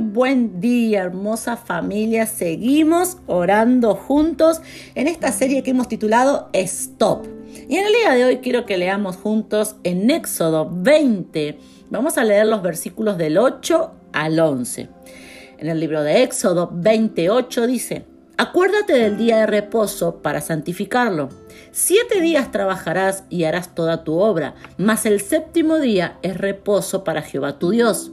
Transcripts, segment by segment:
Buen día, hermosa familia. Seguimos orando juntos en esta serie que hemos titulado Stop. Y en el día de hoy quiero que leamos juntos en Éxodo 20. Vamos a leer los versículos del 8 al 11. En el libro de Éxodo 28 dice, Acuérdate del día de reposo para santificarlo. Siete días trabajarás y harás toda tu obra, mas el séptimo día es reposo para Jehová tu Dios.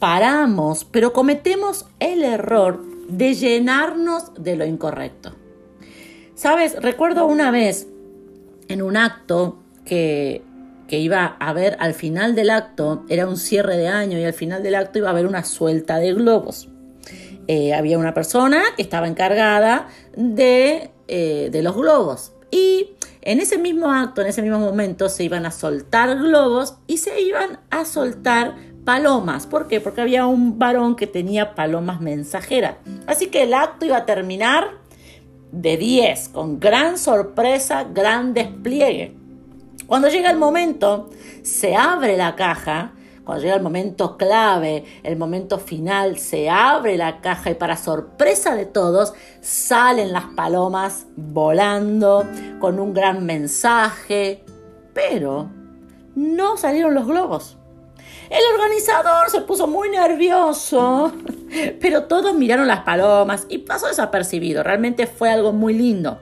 paramos, pero cometemos el error de llenarnos de lo incorrecto. Sabes, recuerdo una vez en un acto que que iba a haber al final del acto, era un cierre de año y al final del acto iba a haber una suelta de globos. Eh, había una persona que estaba encargada de, eh, de los globos y en ese mismo acto, en ese mismo momento, se iban a soltar globos y se iban a soltar palomas. ¿Por qué? Porque había un varón que tenía palomas mensajeras. Así que el acto iba a terminar de 10, con gran sorpresa, gran despliegue. Cuando llega el momento, se abre la caja, cuando llega el momento clave, el momento final, se abre la caja y para sorpresa de todos salen las palomas volando con un gran mensaje, pero no salieron los globos. El organizador se puso muy nervioso, pero todos miraron las palomas y pasó desapercibido. Realmente fue algo muy lindo.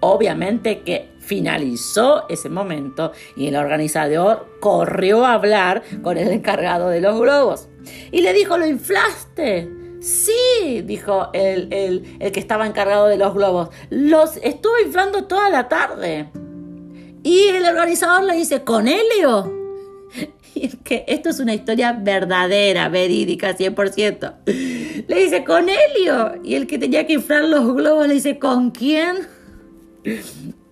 Obviamente que finalizó ese momento y el organizador corrió a hablar con el encargado de los globos y le dijo, ¿lo inflaste? Sí, dijo el, el, que estaba encargado de los globos, los estuve inflando toda la tarde. Y el organizador le dice, ¿con helio? Es que esto es una historia verdadera, verídica, 100%. Le dice, con helio. Y el que tenía que inflar los globos le dice, ¿con quién?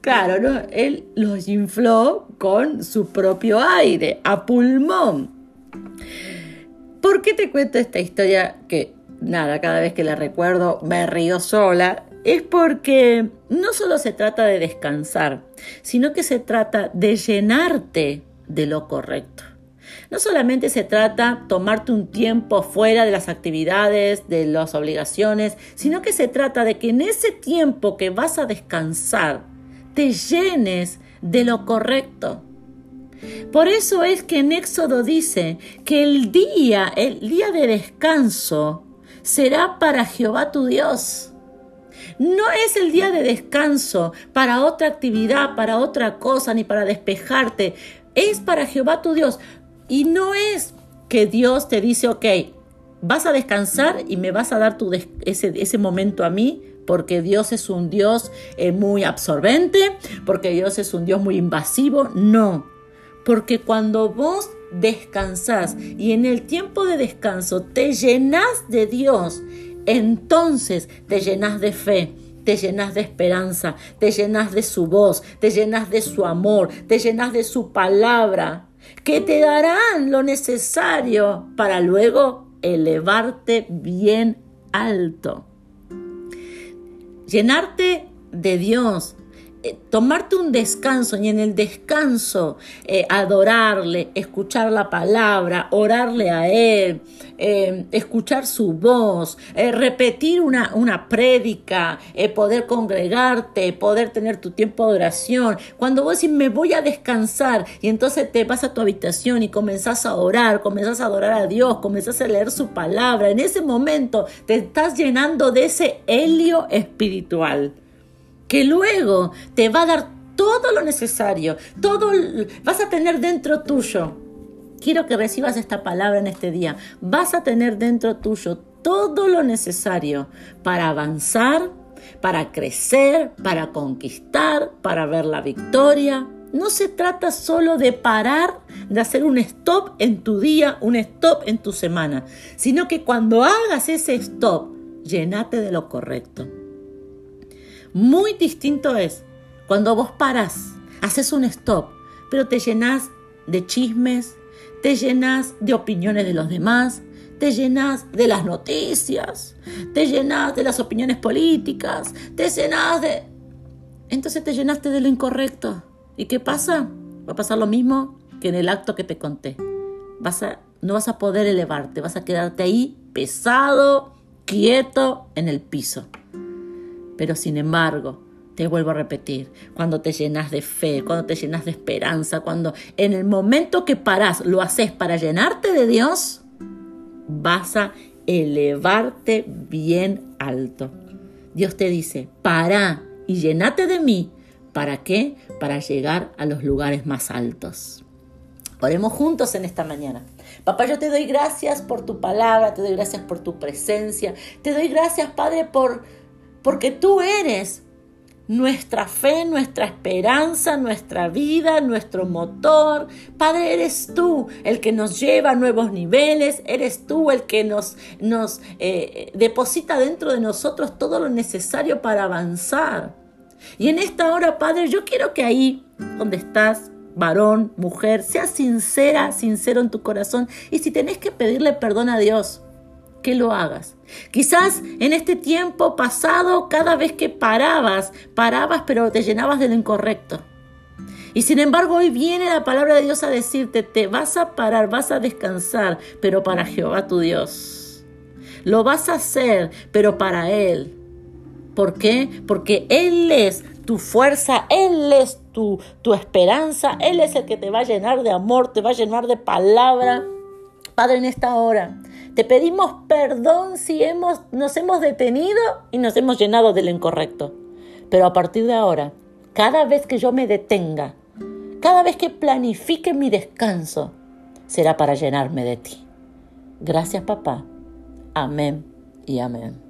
Claro, ¿no? Él los infló con su propio aire, a pulmón. ¿Por qué te cuento esta historia que, nada, cada vez que la recuerdo me río sola? Es porque no solo se trata de descansar, sino que se trata de llenarte de lo correcto. No solamente se trata tomarte un tiempo fuera de las actividades, de las obligaciones, sino que se trata de que en ese tiempo que vas a descansar, te llenes de lo correcto. Por eso es que en Éxodo dice que el día, el día de descanso, será para Jehová tu Dios. No es el día de descanso para otra actividad, para otra cosa, ni para despejarte. Es para Jehová tu Dios. Y no es que Dios te dice, ok, vas a descansar y me vas a dar tu ese, ese momento a mí porque Dios es un Dios eh, muy absorbente, porque Dios es un Dios muy invasivo. No, porque cuando vos descansás y en el tiempo de descanso te llenas de Dios, entonces te llenas de fe, te llenas de esperanza, te llenas de su voz, te llenas de su amor, te llenas de su palabra, que te darán lo necesario para luego elevarte bien alto. Llenarte de Dios, tomarte un descanso y en el descanso eh, adorarle, escuchar la palabra, orarle a Él, eh, escuchar su voz, repetir una, una prédica, poder congregarte, poder tener tu tiempo de oración. Cuando vos decís me voy a descansar y entonces te vas a tu habitación y comenzás a orar, comenzás a adorar a Dios, comenzás a leer su palabra, en ese momento te estás llenando de ese helio espiritual que luego te va a dar todo lo necesario, todo vas a tener dentro tuyo. Quiero que recibas esta palabra en este día. Vas a tener dentro tuyo todo lo necesario para avanzar, para crecer, para conquistar, para ver la victoria. No se trata solo de parar, de hacer un stop en tu día, un stop en tu semana, sino que cuando hagas ese stop, llenate de lo correcto. Muy distinto es cuando vos paras, haces un stop, pero te llenas de chismes, te llenas de opiniones de los demás, te llenas de las noticias, te llenas de las opiniones políticas, te llenas de... Entonces te llenaste de lo incorrecto. ¿Y qué pasa? Va a pasar lo mismo que en el acto que te conté. Vas a, no vas a poder elevarte, vas a quedarte ahí pesado, quieto en el piso. Pero sin embargo, te vuelvo a repetir, cuando te llenas de fe, cuando te llenas de esperanza, cuando en el momento que parás lo haces para llenarte de Dios, vas a elevarte bien alto. Dios te dice, para y llenate de mí. ¿Para qué? Para llegar a los lugares más altos. Oremos juntos en esta mañana. Papá, yo te doy gracias por tu palabra, te doy gracias por tu presencia, te doy gracias, Padre, por porque tú eres nuestra fe, nuestra esperanza, nuestra vida, nuestro motor. Padre, eres tú el que nos lleva a nuevos niveles, eres tú el que nos, eh, deposita dentro de nosotros todo lo necesario para avanzar. Y en esta hora, Padre, yo quiero que ahí donde estás, varón, mujer, seas sincera, sincero en tu corazón. Y si tenés que pedirle perdón a Dios, que lo hagas. Quizás en este tiempo pasado, cada vez que parabas, parabas pero te llenabas de lo incorrecto. Y sin embargo hoy viene la palabra de Dios a decirte, te vas a parar, vas a descansar, pero para Jehová tu Dios. Lo vas a hacer, pero para Él. ¿Por qué? Porque Él es tu fuerza, Él es tu, tu esperanza, Él es el que te va a llenar de amor, te va a llenar de palabra. Padre, en esta hora te pedimos perdón si hemos, nos hemos detenido y nos hemos llenado de lo incorrecto. Pero a partir de ahora, cada vez que yo me detenga, cada vez que planifique mi descanso, será para llenarme de ti. Gracias papá. Amén y amén.